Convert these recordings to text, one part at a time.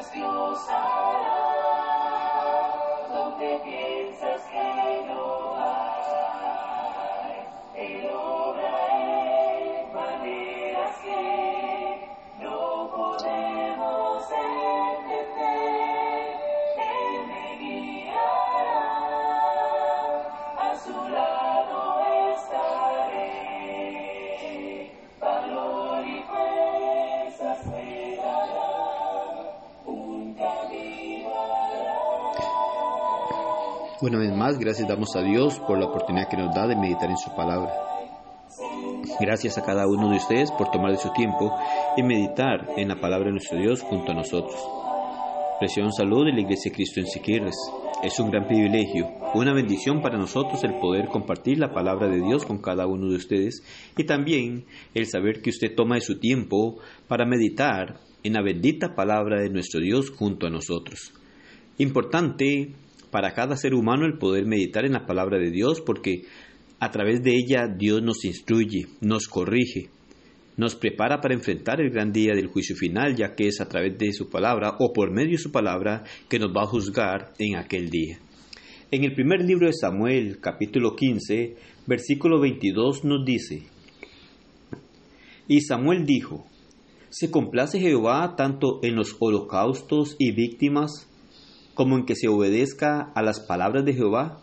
piensas Dios Una vez más, gracias damos a Dios por la oportunidad que nos da de meditar en su palabra. Gracias a cada uno de ustedes por tomar de su tiempo y meditar en la palabra de nuestro Dios junto a nosotros. Presión salud de la Iglesia de Cristo en Siquirres. Es un gran privilegio, una bendición para nosotros el poder compartir la palabra de Dios con cada uno de ustedes y también el saber que usted toma de su tiempo para meditar en la bendita palabra de nuestro Dios junto a nosotros. Importante para cada ser humano el poder meditar en la palabra de Dios porque a través de ella Dios nos instruye, nos corrige, nos prepara para enfrentar el gran día del juicio final, ya que es a través de su palabra o por medio de su palabra que nos va a juzgar en aquel día. En el primer libro de Samuel, capítulo 15, versículo 22 nos dice, Y Samuel dijo, ¿se complace Jehová tanto en los holocaustos y víctimas como en que se obedezca a las palabras de Jehová?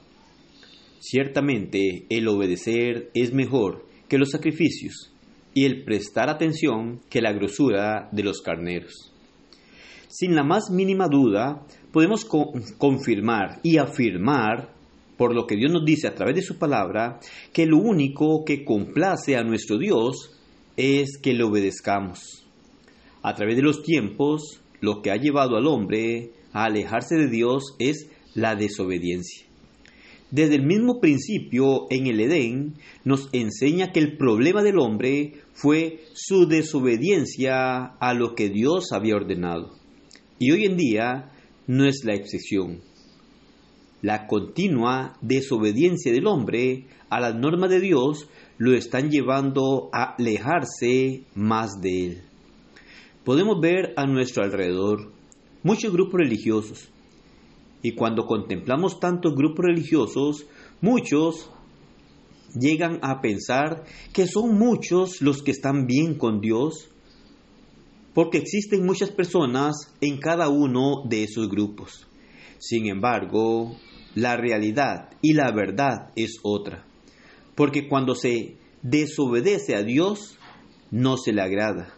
Ciertamente el obedecer es mejor que los sacrificios y el prestar atención que la grosura de los carneros. Sin la más mínima duda, podemos co- confirmar y afirmar, por lo que Dios nos dice a través de su palabra, que lo único que complace a nuestro Dios es que le obedezcamos. A través de los tiempos, lo que ha llevado al hombre a alejarse de Dios es la desobediencia. Desde el mismo principio en el Edén nos enseña que el problema del hombre fue su desobediencia a lo que Dios había ordenado. Y hoy en día no es la excepción. La continua desobediencia del hombre a las normas de Dios lo están llevando a alejarse más de Él. Podemos ver a nuestro alrededor muchos grupos religiosos y cuando contemplamos tantos grupos religiosos, muchos llegan a pensar que son muchos los que están bien con Dios, porque existen muchas personas en cada uno de esos grupos. Sin embargo, la realidad y la verdad es otra, porque cuando se desobedece a Dios, no se le agrada,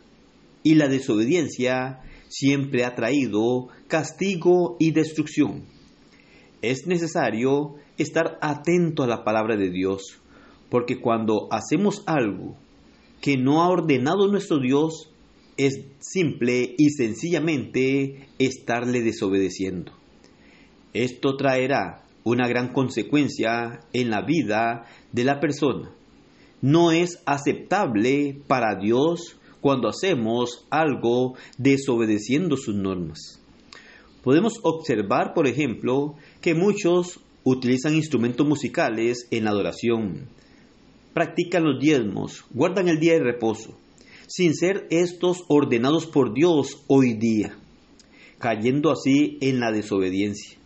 y la desobediencia siempre ha traído castigo y destrucción. Es necesario estar atento a la palabra de Dios, porque cuando hacemos algo que no ha ordenado nuestro Dios, es simple y sencillamente estarle desobedeciendo. Esto traerá una gran consecuencia en la vida de la persona. No es aceptable para Dios cuando hacemos algo desobedeciendo sus normas. Podemos observar, por ejemplo, que muchos utilizan instrumentos musicales en la adoración, practican los diezmos, guardan el día de reposo, sin ser estos ordenados por Dios hoy día, cayendo así en la desobediencia.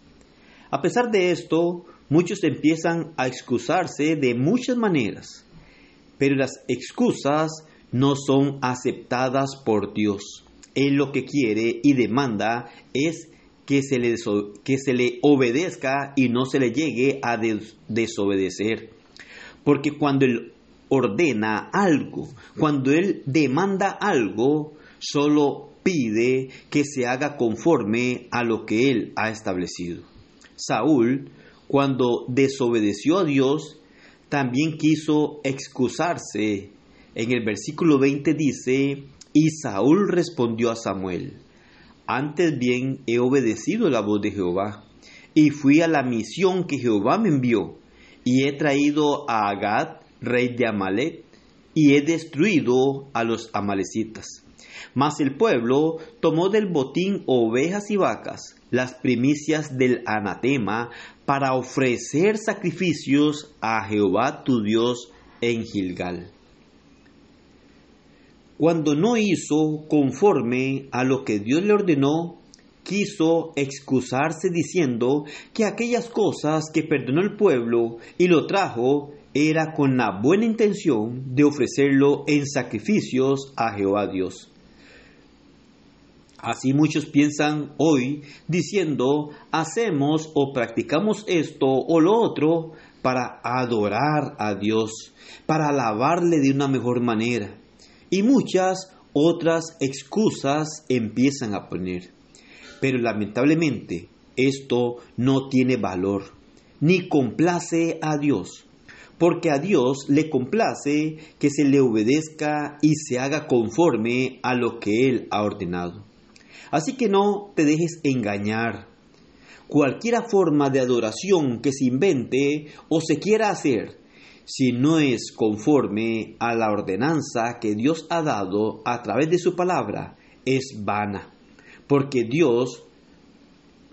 A pesar de esto, muchos empiezan a excusarse de muchas maneras, pero las excusas no son aceptadas por Dios. Él lo que quiere y demanda es que se le, que se le obedezca y no se le llegue a des desobedecer. Porque cuando Él ordena algo, cuando Él demanda algo, solo pide que se haga conforme a lo que Él ha establecido. Saúl, cuando desobedeció a Dios, también quiso excusarse. En el versículo 20 dice, y Saúl respondió a Samuel, antes bien he obedecido la voz de Jehová, y fui a la misión que Jehová me envió, y he traído a Agad, rey de Amalek, y he destruido a los amalecitas. Mas el pueblo tomó del botín ovejas y vacas, las primicias del anatema, para ofrecer sacrificios a Jehová tu Dios en Gilgal. Cuando no hizo conforme a lo que Dios le ordenó, quiso excusarse diciendo que aquellas cosas que perdonó el pueblo y lo trajo era con la buena intención de ofrecerlo en sacrificios a Jehová Dios. Así muchos piensan hoy diciendo, hacemos o practicamos esto o lo otro para adorar a Dios, para alabarle de una mejor manera. Y muchas otras excusas empiezan a poner. Pero lamentablemente esto no tiene valor, ni complace a Dios, porque a Dios le complace que se le obedezca y se haga conforme a lo que Él ha ordenado. Así que no te dejes engañar. Cualquiera forma de adoración que se invente o se quiera hacer, si no es conforme a la ordenanza que Dios ha dado a través de su palabra, es vana, porque Dios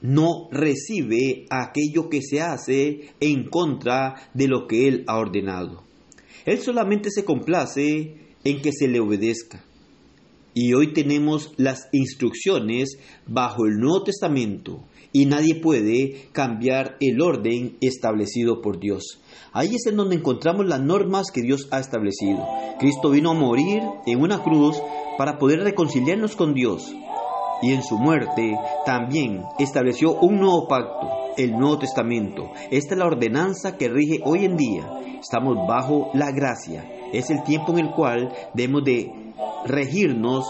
no recibe aquello que se hace en contra de lo que Él ha ordenado. Él solamente se complace en que se le obedezca. Y hoy tenemos las instrucciones bajo el Nuevo Testamento y nadie puede cambiar el orden establecido por Dios. Ahí es en donde encontramos las normas que Dios ha establecido. Cristo vino a morir en una cruz para poder reconciliarnos con Dios. Y en su muerte también estableció un nuevo pacto, el Nuevo Testamento. Esta es la ordenanza que rige hoy en día. Estamos bajo la gracia. Es el tiempo en el cual debemos de regirnos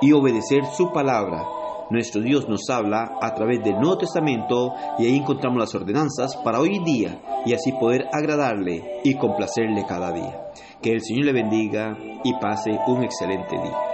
y obedecer su palabra. Nuestro Dios nos habla a través del Nuevo Testamento y ahí encontramos las ordenanzas para hoy día y así poder agradarle y complacerle cada día. Que el Señor le bendiga y pase un excelente día.